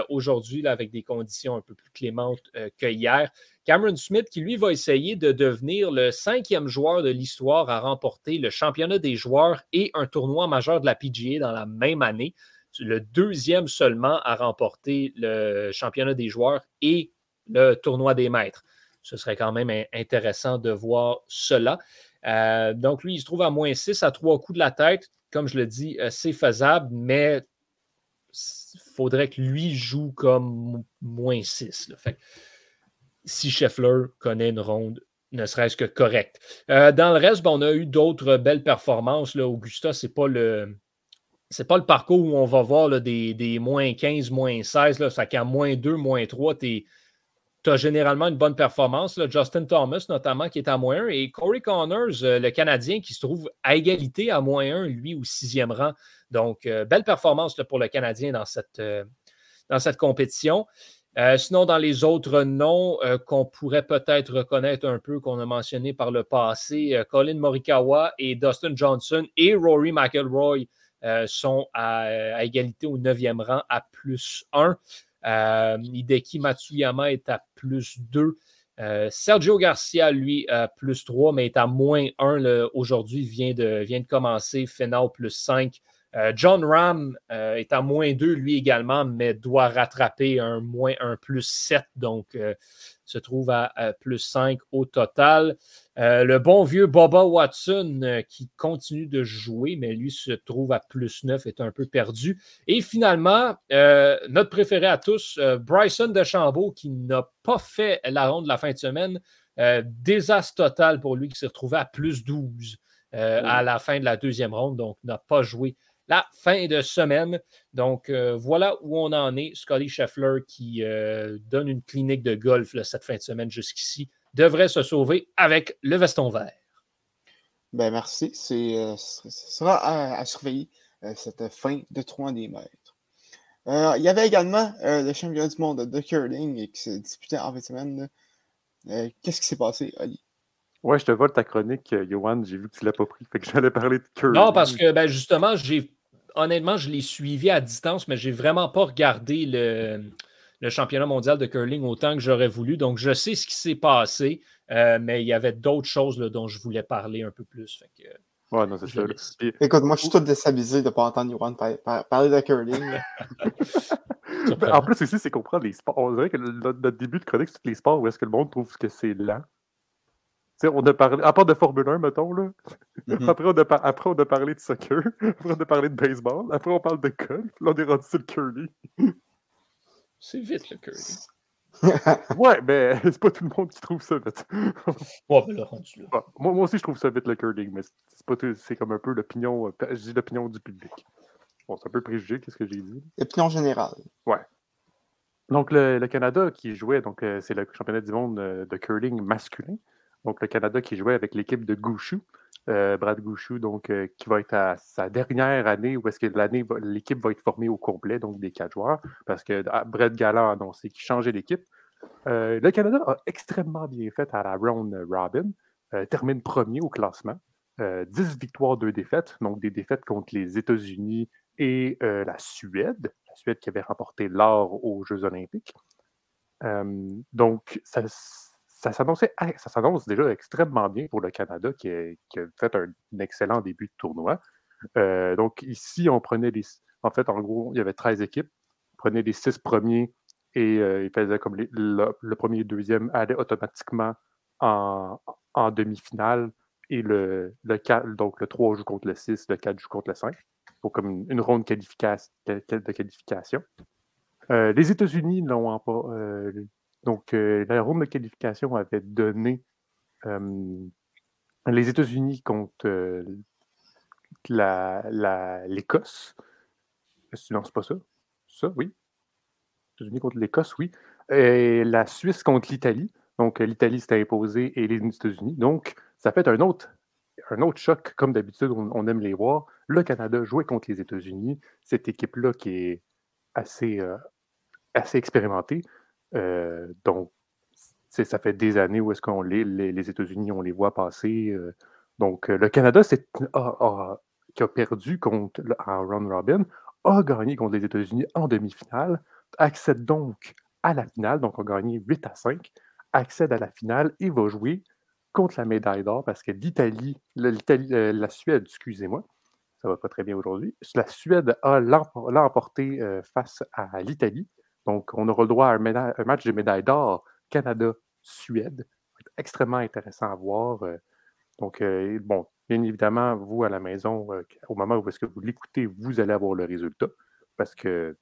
Speaker 3: aujourd'hui, avec des conditions un peu plus clémentes que hier. Cameron Smith, qui lui va essayer de devenir le cinquième joueur de l'histoire à remporter le championnat des joueurs et un tournoi majeur de la PGA dans la même année. Le deuxième seulement à remporter le championnat des joueurs et le tournoi des maîtres. Ce serait quand même intéressant de voir cela. Euh, donc, lui, il se trouve à moins 6 à trois coups de la tête. Comme je le dis, euh, c'est faisable, mais il faudrait que lui joue comme moins 6. Fait si Scheffler connaît une ronde ne serait-ce que correct. dans le reste, ben, on a eu d'autres belles performances. Augusta, ce n'est pas le. C'est pas le parcours où on va voir des, moins 15, moins 16. Là, ça qu'à moins 2, moins 3, tu as généralement une bonne performance. Justin Thomas, notamment, qui est à moins 1. Et Corey Connors, le Canadien, qui se trouve à égalité à moins 1, lui, au sixième rang. Donc, belle performance pour le Canadien dans cette compétition. Euh, sinon, dans les autres noms euh, qu'on pourrait peut-être reconnaître un peu, qu'on a mentionné par le passé, euh, Colin Morikawa et Dustin Johnson et Rory McIlroy sont à, égalité au neuvième rang à plus 1. Hideki Matsuyama est à plus 2. Sergio Garcia, lui, à plus 3, mais est à moins 1 aujourd'hui, vient de, vient de commencer. Final plus 5. Euh, John Ram euh, est à moins 2, lui également, mais doit rattraper un moins 1 plus 7, donc euh, se trouve à, plus 5 au total. le bon vieux Boba Watson qui continue de jouer, mais lui se trouve à plus 9, est un peu perdu. Et finalement, notre préféré à tous, Bryson DeChambeau, qui n'a pas fait la ronde de la fin de semaine. désastre total pour lui qui s'est retrouvé à plus 12 à la fin de la deuxième ronde, donc n'a pas joué la fin de semaine. Donc, euh, voilà où on en est. Scotty Scheffler qui euh, donne une clinique de golf cette fin de semaine jusqu'ici devrait se sauver avec le veston vert.
Speaker 1: Ben merci. C'est, euh, ce sera à, surveiller cette fin de 3 des mètres. il y avait également le championnat du monde de curling qui s'est disputé en fin de semaine. qu'est-ce qui s'est passé, Ali?
Speaker 2: Ouais, je te vole ta chronique, Johan. J'ai vu que tu ne l'as pas pris. Fait que j'allais parler de curling.
Speaker 3: Non, parce que ben, justement, j'ai honnêtement, je l'ai suivi à distance, mais je n'ai vraiment pas regardé le, championnat mondial de curling autant que j'aurais voulu. Donc, je sais ce qui s'est passé, euh, mais il y avait d'autres choses dont je voulais parler un peu plus.
Speaker 2: ouais, non, c'est ça.
Speaker 1: Écoute, moi, je suis tout déstabilisé de ne pas entendre Yohan parler de curling.
Speaker 2: Ben, en plus, aussi, c'est comprendre les sports. On dirait que notre début de chronique, c'est tous les sports où est-ce que le monde trouve que c'est lent on a parlé, à part de Formule 1, mettons, là. Mm-hmm. après, on a après, on a parlé de soccer, après, on a parlé de baseball, après, on parle de golf, là, on est rendu sur le curly.
Speaker 3: C'est vite, le curly.
Speaker 2: ouais, mais c'est pas tout le monde qui trouve ça vite.
Speaker 3: ouais, là, rendu là.
Speaker 2: moi, moi aussi, je trouve ça vite, le curling, mais c'est, pas c'est comme un peu l'opinion, euh, je dis l'opinion du public. Bon, c'est un peu préjugé, qu'est-ce que j'ai dit?
Speaker 1: L'opinion générale.
Speaker 2: Ouais. Donc, le, Canada qui jouait, donc, euh, c'est le championnat du monde euh, de curling masculin. Donc, le Canada qui jouait avec l'équipe de Gouchou, euh, Brad Gouchou, donc, euh, qui va être à sa dernière année où est-ce que l'année, l'équipe va être formée au complet, donc des quatre joueurs, parce que ah, Brett Gallard a annoncé qu'il changeait l'équipe. Euh, le Canada a extrêmement bien fait à la round robin, termine premier au classement. 10 victoires, 2 défaites, donc des défaites contre les États-Unis et la Suède, la Suède qui avait remporté l'or aux Jeux olympiques. donc, ça, ça s'annonce déjà extrêmement bien pour le Canada qui a, fait un, excellent début de tournoi. Euh, donc ici, on prenait les. En fait, en gros, il y avait 13 équipes. On prenait les six premiers et euh, ils faisaient comme le, premier et le deuxième allaient automatiquement en, demi-finale. Et le, le 4, donc le 3 joue contre le 6, le 4 joue contre le 5. Pour comme une, ronde de qualification. Euh, les États-Unis pas, donc, la ronde de qualification avait donné les États-Unis contre euh, l'Écosse. non, c'est pas ça. Ça, oui. États-Unis contre l'Écosse, oui. Et la Suisse contre l'Italie. Donc, l'Italie s'était imposée et les États-Unis. Donc, ça fait un autre, un autre choc, comme d'habitude, on, aime les voir. Le Canada jouait contre les États-Unis. Cette équipe-là qui est assez expérimentée. Euh, donc, ça fait des années où est-ce qu'on les, États-Unis, on les voit passer. Euh. donc, euh, le Canada qui a perdu contre, en robin, a gagné contre les États-Unis en demi-finale, accède donc à la finale, donc a gagné 8 à 5, accède à la finale et va jouer contre la médaille d'or parce que l'Italie, la Suède, excusez-moi, ça va pas très bien aujourd'hui, la Suède a l'emporté face à l'Italie donc, on aura le droit à un, match de médaille d'or Canada-Suède. Extrêmement intéressant à voir. Euh. Donc, euh, bon, bien évidemment, vous à la maison, euh, au moment où est-ce vous l'écoutez, vous allez avoir le résultat parce que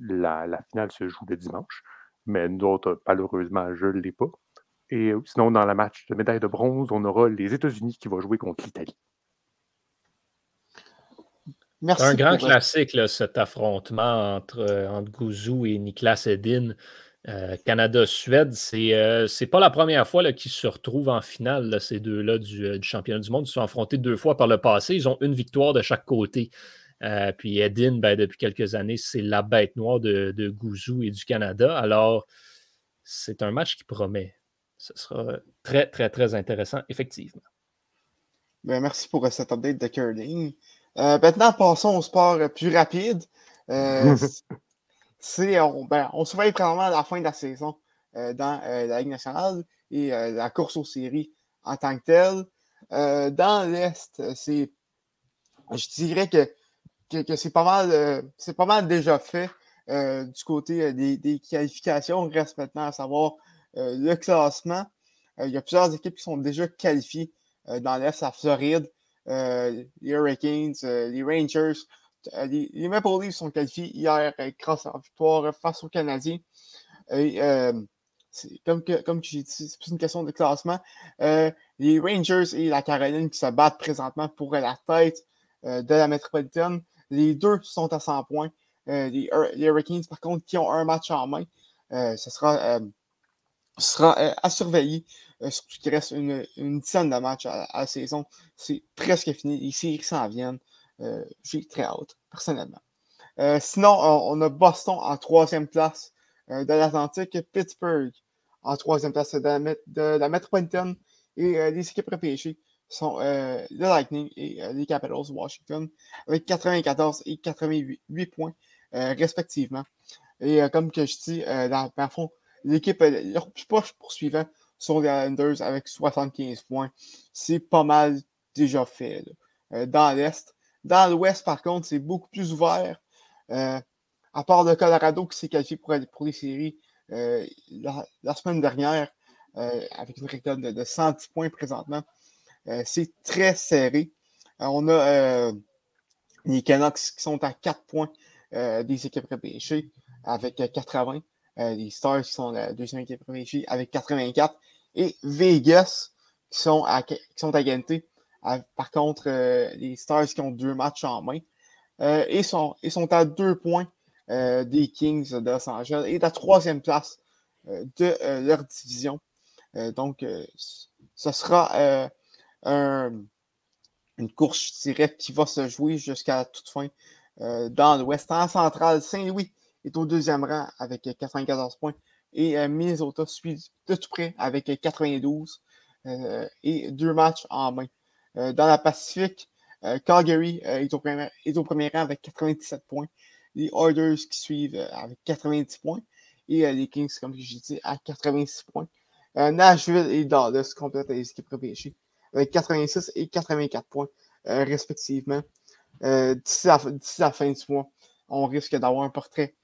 Speaker 2: la, finale se joue le dimanche. Mais nous autres, malheureusement, je ne l'ai pas. Et sinon, dans la match de médaille de bronze, on aura les États-Unis qui vont jouer contre l'Italie.
Speaker 3: C'est un grand classique, cet affrontement entre, entre Gouzou et Niklas Edin. Euh, Canada-Suède, c'est euh, pas la première fois qu'ils se retrouvent en finale, ces deux-là euh, du, championnat du monde. Ils se sont affrontés deux fois par le passé. Ils ont une victoire de chaque côté. puis Edin, ben, depuis quelques années, c'est la bête noire de, de Gouzou et du Canada. Alors, c'est un match qui promet. Ce sera très, très, très intéressant, effectivement.
Speaker 1: Ben, merci pour cette update de curling. Maintenant, passons au sport plus rapide. c'est on, ben, on surveille probablement la fin de la saison euh, dans euh, la Ligue nationale et euh, la course aux séries en tant que telle. dans l'Est, c'est je dirais que, que, c'est pas mal c'est pas mal déjà fait du côté des, des, qualifications. Il reste maintenant à savoir le classement. il y a plusieurs équipes qui sont déjà qualifiées dans l'Est, à Floride, les Hurricanes, les Rangers, euh, les, Maple Leafs sont qualifiés hier euh, grâce à la victoire face aux Canadiens. Euh, comme, que, comme j'ai dit, c'est plus une question de classement. les Rangers et la Caroline qui se battent présentement pour la tête de la métropolitaine. Les deux sont à 100 points. les, Hurricanes, par contre, qui ont un match en main, ce sera, sera à surveiller. Surtout qu'il reste une, dizaine de matchs à, la saison. C'est presque fini. Les séries s'en viennent. Euh, j'ai très hâte, personnellement. Euh, sinon, on, a Boston en troisième place euh, de l'Atlantique, Pittsburgh en troisième place de la, de Metropolitan et les équipes repêchées sont le Lightning et les Capitals Washington avec 94 et 88 points respectivement. Et comme que je dis, dans, le fond, l'équipe, leur plus proche poursuivant sont les Islanders avec 75 points. C'est pas mal déjà fait. dans l'Est, dans l'Ouest, par contre, c'est beaucoup plus ouvert. Euh, à part le Colorado qui s'est qualifié pour, pour les séries euh, la, semaine dernière, euh, avec une récolte de, 110 points présentement. c'est très serré. on a les Canucks qui sont à 4 points des équipes repêchées avec 80. Les Stars qui sont la deuxième équipe avec 84. Et Vegas qui sont à, qui sont par contre, euh, les Stars qui ont deux matchs en main euh, et sont, sont à deux points euh, des Kings de Los Angeles et la troisième place de leur division. donc, ce sera une course, dirais, qui va se jouer jusqu'à toute fin dans l'Ouest. En central, Saint-Louis est au deuxième rang avec 94 points et Minnesota suit de tout près avec 92 et deux matchs en main. Euh, dans la Pacifique, euh, Calgary euh, est, au premier, est au premier rang avec 97 points. Les Orders qui suivent avec 90 points. Et les Kings, comme j'ai dit, à 86 points. Nashville et Dallas complètent les équipes repêchées avec 86 et 84 points respectivement. D'ici la, fin du mois, on risque d'avoir un portrait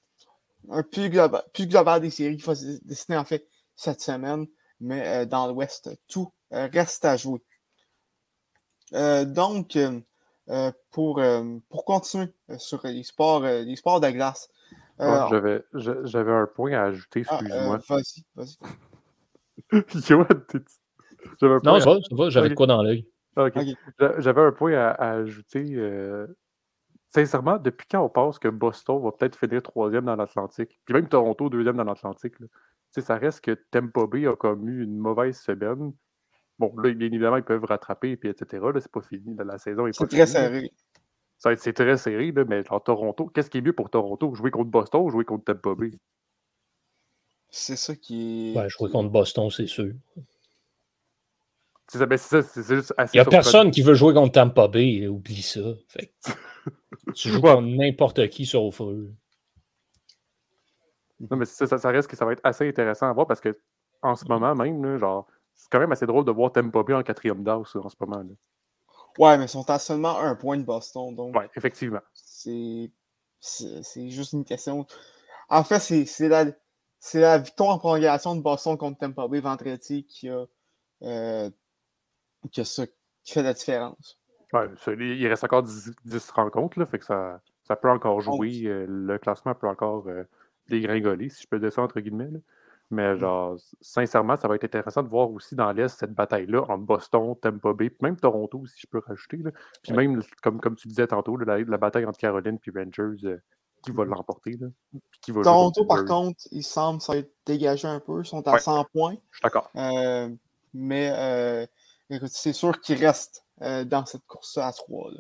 Speaker 1: un plus global, plus global des séries qui va se dessiner en fait cette semaine. Mais dans l'Ouest, tout reste à jouer. Euh, donc, euh, euh, pour, pour continuer sur les sports, les sports de glace.
Speaker 2: j'avais, j'avais un point à ajouter,
Speaker 1: ah, excuse-moi. vas-y, vas-y.
Speaker 3: non, ça va, j'avais quoi dans l'œil.
Speaker 2: J'avais un point à, ajouter. Sincèrement, depuis quand on pense que Boston va peut-être finir troisième dans l'Atlantique, puis même Toronto deuxième dans l'Atlantique, ça reste que Tampa Bay a comme eu une mauvaise semaine. Bon, là, bien évidemment, ils peuvent rattraper, puis etc. Là, c'est pas fini. la saison
Speaker 1: est, C'est très serré.
Speaker 2: C'est très serré, là, mais en Toronto, qu'est-ce qui est mieux pour Toronto? Jouer contre Boston ou jouer contre Tampa Bay?
Speaker 1: C'est ça qui est.
Speaker 3: Ouais, jouer contre Boston, c'est sûr.
Speaker 2: C'est ça, ben, ça, juste
Speaker 3: assez Il n'y a personne qui veut jouer contre Tampa Bay, oublie ça. Fait. tu joues contre n'importe qui sauf eux.
Speaker 2: Non, mais ça, ça, reste que ça va être assez intéressant à voir parce que en ce moment même, genre, c'est quand même assez drôle de voir Tampa Bay en quatrième d'as en ce moment. Là.
Speaker 1: Ouais, mais ils sont à seulement un point de Boston. Donc
Speaker 2: ouais, effectivement.
Speaker 1: C'est juste une question. En fait, c'est la, la victoire en prolongation de Boston contre Tampa Bay vendredi qui a, euh, qui, a ça, qui fait la différence.
Speaker 2: Ouais, il reste encore 10, rencontres, là, fait que ça, ça peut encore jouer. Euh, le classement peut encore euh, dégringoler, si je peux dire ça entre guillemets. Mais genre, sincèrement, ça va être intéressant de voir aussi dans l'Est cette bataille-là entre Boston, Tampa Bay, puis même Toronto, si je peux rajouter. Là. Puis même, comme, comme tu disais tantôt, la, bataille entre Caroline et Rangers, euh, qui va l'emporter.
Speaker 1: Toronto, par contre, il semble s'être dégagé un peu. Ils sont à 100 points.
Speaker 2: Je suis d'accord.
Speaker 1: Mais c'est sûr qu'ils restent dans cette course à 3.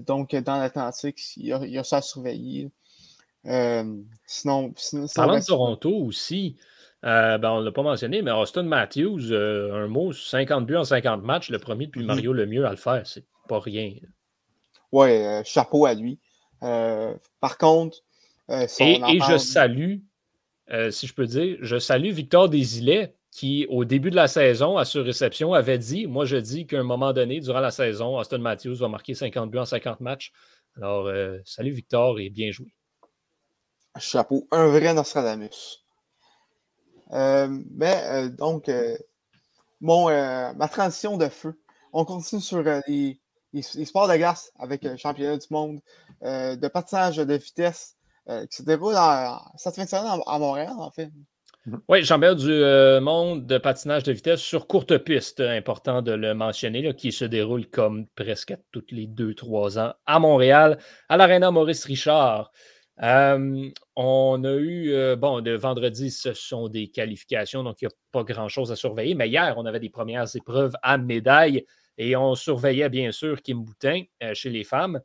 Speaker 1: donc, dans l'Atlantique, il, y a ça à surveiller. sinon, sinon,
Speaker 3: Parlant de Toronto aussi, euh, ben, on ne l'a pas mentionné, mais Austin Matthews, euh, un mot, 50 buts en 50 matchs, le premier depuis mm-hmm. Mario le mieux à le faire. C'est pas rien.
Speaker 1: Oui, euh, chapeau à lui. par contre,
Speaker 3: et, je salue, si je peux dire, je salue Victor Desilets qui, au début de la saison, à sur réception, avait dit Moi, je dis qu'à un moment donné, durant la saison, Austin Matthews va marquer 50 buts en 50 matchs. Alors, salut Victor et bien joué.
Speaker 1: Chapeau, un vrai Nostradamus. Euh, mais euh, donc, euh, mon, ma transition de feu, on continue sur les, sports de glace avec le championnat du monde de patinage de vitesse qui se déroule cette fin de semaine à, Montréal, en fait.
Speaker 3: Mhm. Oui, championnat du monde de patinage de vitesse sur courte piste, important de le mentionner, qui se déroule comme presque tous les deux, trois ans à Montréal, à l'Arena Maurice Richard. Euh, on a eu, euh, bon, de vendredi, ce sont des qualifications, donc il n'y a pas grand-chose à surveiller. Mais hier, on avait des premières épreuves à médaille et on surveillait bien sûr Kim Boutin euh, chez les femmes.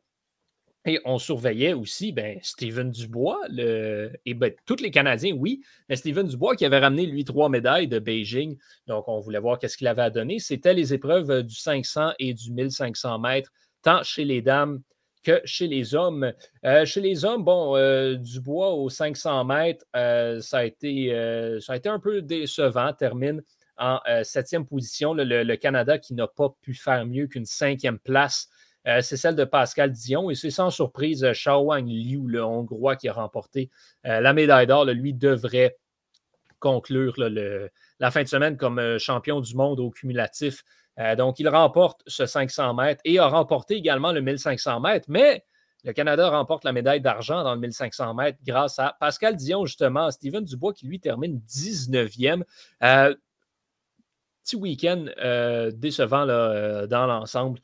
Speaker 3: Et on surveillait aussi ben, Steven Dubois, le... et ben, tous les Canadiens, oui, mais Steven Dubois qui avait ramené, lui, trois médailles de Beijing. Donc, on voulait voir qu'est-ce qu'il avait à donner. C'était les épreuves du 500 et du 1500 mètres, tant chez les dames que chez les hommes. Euh, chez les hommes, bon, euh, Dubois aux 500 mètres, euh, ça, a été, ça a été un peu décevant, termine en septième position. Le, Canada qui n'a pas pu faire mieux qu'une cinquième place. C'est celle de Pascal Dion et c'est sans surprise Shao Wang Liu, le Hongrois, qui a remporté la médaille d'or. Lui devrait conclure la fin de semaine comme champion du monde au cumulatif euh, donc, il remporte ce 500 mètres et a remporté également le 1500 mètres, mais le Canada remporte la médaille d'argent dans le 1500 mètres grâce à Pascal Dion, justement, Steven Dubois qui lui termine 19e. Euh, petit week-end euh, décevant dans l'ensemble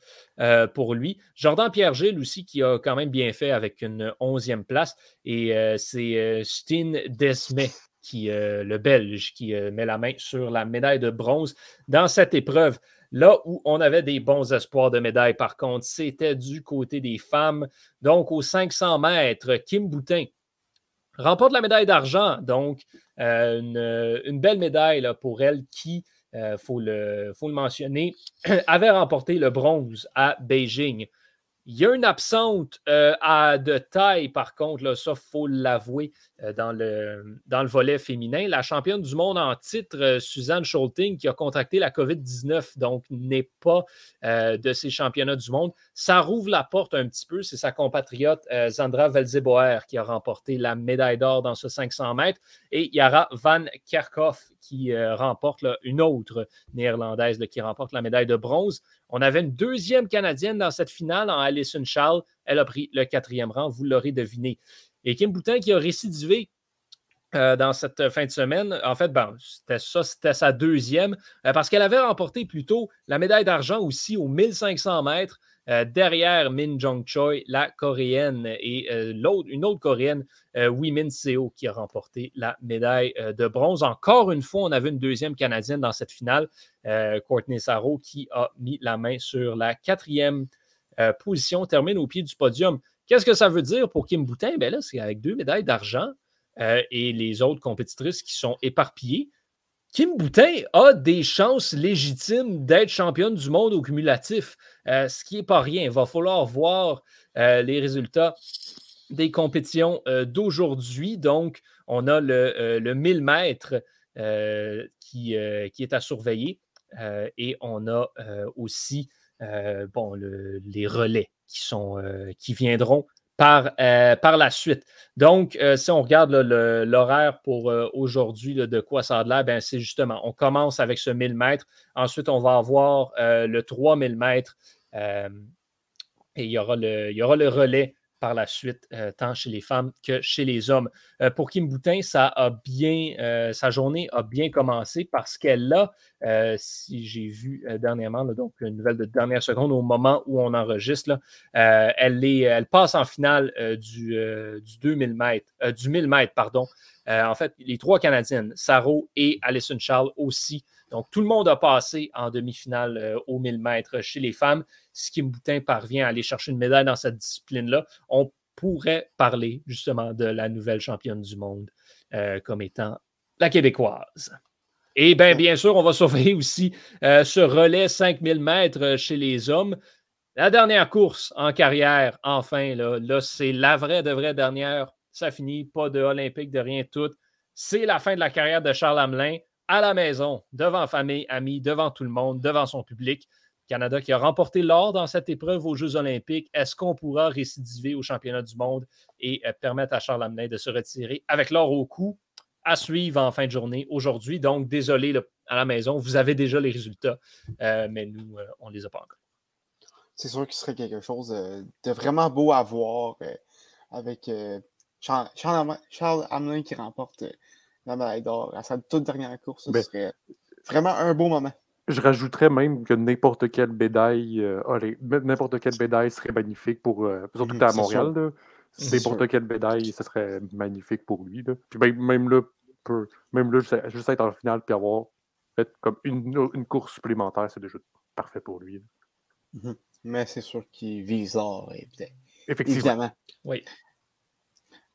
Speaker 3: pour lui. Jordan Pierre-Gilles aussi qui a quand même bien fait avec une 11e place et c'est Steen Desmet qui, le Belge qui met la main sur la médaille de bronze dans cette épreuve. Là où on avait des bons espoirs de médaille, par contre, c'était du côté des femmes. Donc, aux 500 mètres, Kim Boutin remporte la médaille d'argent. Donc, euh, une, belle médaille pour elle qui, il euh, faut, le, faut le mentionner, avait remporté le bronze à Beijing. Il y a une absente euh, de taille, par contre, là, ça, il faut l'avouer, euh, dans, le, volet féminin. La championne du monde en titre, euh, Suzanne Scholting, qui a contracté la COVID-19, donc n'est pas de ces championnats du monde. Ça rouvre la porte un petit peu. C'est sa compatriote Zandra Velzeboer qui a remporté la médaille d'or dans ce 500 mètres. Et Yara Van Kerkhoff qui remporte une autre néerlandaise qui remporte la médaille de bronze. On avait une deuxième Canadienne dans cette finale en Alison Charles. Elle a pris le quatrième rang, vous l'aurez deviné. Et Kim Boutin qui a récidivé euh, dans cette fin de semaine. En fait, ben, c'était ça, c'était sa deuxième, euh, parce qu'elle avait remporté plutôt la médaille d'argent aussi aux 1500 mètres. Euh, derrière Min Jong Choi, la coréenne, et euh, une autre coréenne, euh, Wee Min Seo, qui a remporté la médaille de bronze. Encore une fois, on avait une deuxième canadienne dans cette finale, Courtney Sarro, qui a mis la main sur la quatrième position, termine au pied du podium. Qu'est-ce que ça veut dire pour Kim Boutin? Ben c'est avec deux médailles d'argent et les autres compétitrices qui sont éparpillées. Kim Boutin a des chances légitimes d'être championne du monde au cumulatif, euh, ce qui n'est pas rien. Il va falloir voir euh, les résultats des compétitions euh, d'aujourd'hui. Donc, on a le, 1000 mètres qui, est à surveiller et on a aussi bon, les relais qui viendront par, euh, par la suite. Donc, euh, si on regarde l'horaire pour euh, aujourd'hui, de quoi ça a l'air, ben, c'est justement, on commence avec ce 1000 mètres. Ensuite, on va avoir le 3000 mètres et il il y aura le relais par la suite, tant chez les femmes que chez les hommes. pour Kim Boutin, ça a bien, sa journée a bien commencé parce qu'elle a, si j'ai vu dernièrement, donc une nouvelle de dernière seconde au moment où on enregistre, elle, est, elle passe en finale du, du 2000 mètres, du 1000 mètres, pardon. en fait, les trois Canadiennes, Saro et Alison Charles aussi, donc, tout le monde a passé en demi-finale euh, au 1000 mètres chez les femmes. Si Kim Boutin parvient à aller chercher une médaille dans cette discipline-là, on pourrait parler justement de la nouvelle championne du monde euh, comme étant la québécoise. Et bien, bien sûr, on va surveiller aussi euh, ce relais 5000 mètres chez les hommes. La dernière course en carrière, enfin, là, là c'est la vraie de vraie dernière. Ça finit, pas de olympique, de rien tout. C'est la fin de la carrière de Charles Hamelin à la maison, devant famille, amis, devant tout le monde, devant son public. Canada qui a remporté l'or dans cette épreuve aux Jeux olympiques. Est-ce qu'on pourra récidiver au championnat du monde et euh, permettre à Charles Amenet de se retirer avec l'or au cou? À suivre en fin de journée aujourd'hui? Donc, désolé à la maison, vous avez déjà les résultats, euh, mais nous, euh, on ne les a pas encore.
Speaker 1: C'est sûr qu'il serait quelque chose de vraiment beau à voir avec Charles, Charles Hamelin qui remporte la médaille d'or à sa toute dernière course. Ce ben serait vraiment un beau moment.
Speaker 2: Je rajouterais même que n'importe quelle médaille, euh, n'importe quelle médaille serait magnifique pour, euh, surtout mmh, à Montréal. N'importe quelle médaille, ce serait magnifique pour lui. Puis même, là, même là, juste être en finale et avoir fait comme une, une course supplémentaire, c'est déjà parfait pour lui.
Speaker 1: Mmh Mais c'est sûr qu'il vise l'or,
Speaker 2: Effectivement. Évidemment.
Speaker 3: Oui.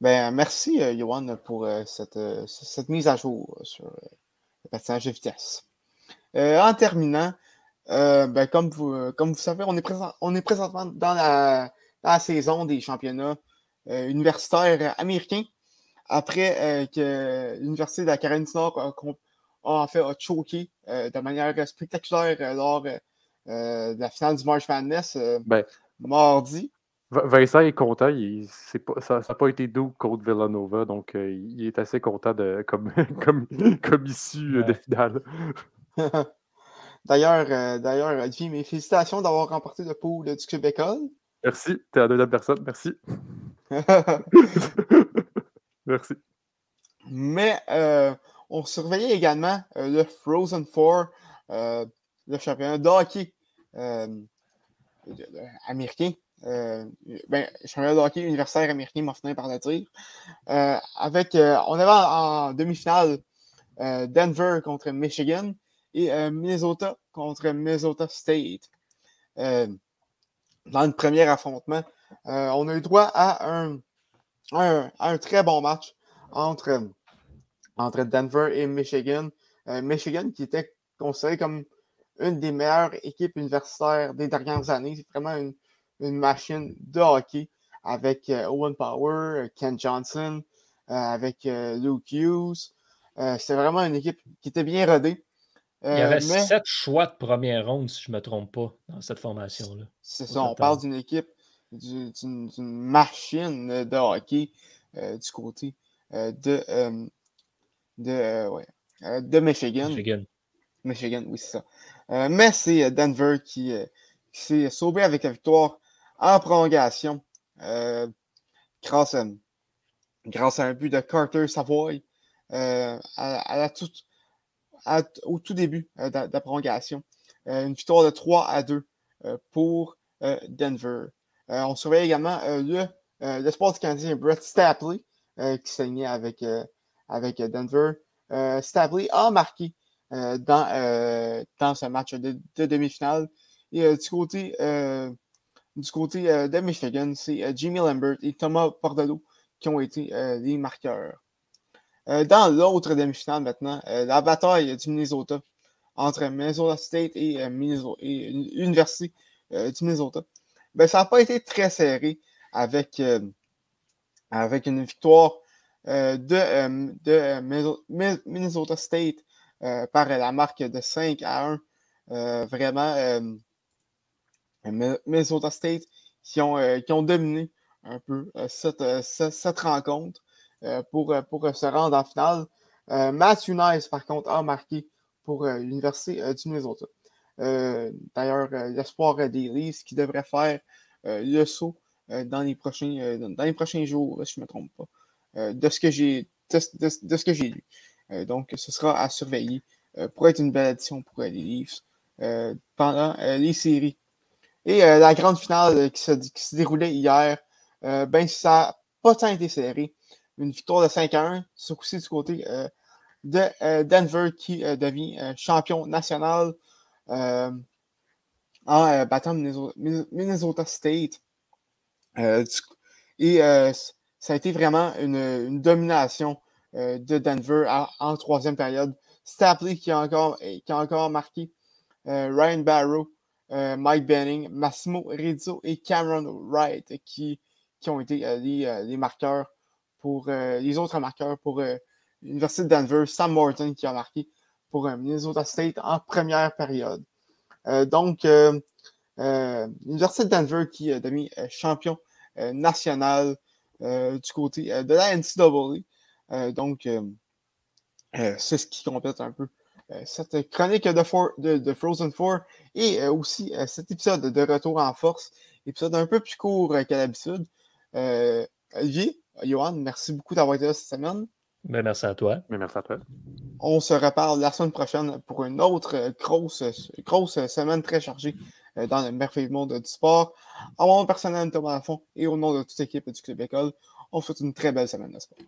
Speaker 1: Ben, merci, euh, Johan, pour euh, cette, euh, cette, mise à jour sur le patinage de vitesse. en terminant, ben, comme, vous, comme vous savez, on est, présent, on est présentement dans la, la saison des championnats universitaires américains. Après que l'Université de la Caroline du Nord a, en fait, a choqué de manière spectaculaire lors de la finale du March Madness ben, mardi.
Speaker 2: Vincent est content. ça n'a pas été doux contre Villanova, donc euh, il est assez content de, comme, comme, comme issue euh, de finale.
Speaker 1: d'ailleurs, euh, d'ailleurs, mes félicitations d'avoir remporté le pool du Québec.
Speaker 2: Merci, tu es la deuxième personne, merci. merci.
Speaker 1: Mais on surveillait également le Frozen Four, le championnat de hockey américain euh, ben, championnat de hockey universitaire américain m'a fini par le dire. Euh, avec, euh, on avait en, demi-finale euh, Denver contre Michigan et Minnesota contre Minnesota State. dans le premier affrontement, on a eu droit à un, un, très bon match entre, entre Denver et Michigan. Michigan qui était considéré comme une des meilleures équipes universitaires des dernières années. C'est vraiment une, une machine de hockey avec euh, Owen Power, euh, Ken Johnson, euh, avec Luke Hughes. c'est vraiment une équipe qui était bien rodée.
Speaker 3: Il y avait sept choix de première ronde, si je ne me trompe pas, dans cette formation-là.
Speaker 1: C'est ça, on parle d'une équipe, d'une machine de hockey du côté de, de, ouais, de Michigan.
Speaker 3: Michigan.
Speaker 1: Michigan, oui, c'est ça. mais c'est Denver qui, qui s'est sauvé avec la victoire en prolongation, euh, grâce, à, un but de Carter Savoy euh, au tout début euh, de, la prolongation. une victoire de 3 à 2 pour Denver. on surveille également le, le sport canadien Brett Stapley qui saignait avec, avec Denver. Stapley a marqué dans, dans ce match de, de demi-finale. Et du côté du côté euh, de Michigan, c'est euh, Jimmy Lambert et Thomas Pordello qui ont été euh, les marqueurs. dans l'autre demi-finale maintenant, la bataille du Minnesota entre Minnesota State et, l'Université du Minnesota. Ben, ça n'a pas été très serré avec, avec une victoire de, de Minnesota State par la marque de 5 à 1. vraiment Minnesota State qui ont, euh, qui ont dominé un peu euh, euh, cette, cette, rencontre pour, pour se rendre en finale. Matthew Nice, par contre, a marqué pour l'Université du Minnesota. D'ailleurs, l'espoir des Leafs qui devrait faire le saut dans, les prochains, dans les prochains jours, si je ne me trompe pas, de ce que j'ai de, ce que j'ai lu. donc, ce sera à surveiller pour être une belle addition pour les Leafs pendant les séries. Et la grande finale qui se, déroulait hier, ben ça n'a pas tant été serré. Une victoire de 5 à 1, ce coup-ci du côté de Denver qui devient champion national en battant Minnesota State. et ça a été vraiment une, domination de Denver en, troisième période. Stapley qui a encore, qui a encore marqué Ryan Barrow, Mike Benning, Massimo Rizzo et Cameron Wright qui, qui ont été les, marqueurs pour les autres marqueurs pour l'Université de Denver, Sam Morton qui a marqué pour Minnesota State en première période. Euh, donc, euh, euh, l'Université de Denver qui est devenu champion national du côté de la NCAA. donc, c'est ce qui complète un peu cette chronique de, de, Frozen Four et aussi cet épisode de Retour en force, épisode un peu plus court qu'à l'habitude. Olivier, Johan, merci beaucoup d'avoir été là cette semaine.
Speaker 3: Ben, merci à toi.
Speaker 2: Ben, merci à toi.
Speaker 1: On se reparle la semaine prochaine pour une autre euh, grosse, grosse semaine très chargée euh, dans le merveilleux monde du sport. En mon nom personnel, Thomas Lafont, et au nom de toute l'équipe du Club École, on vous souhaite une très belle semaine de sport.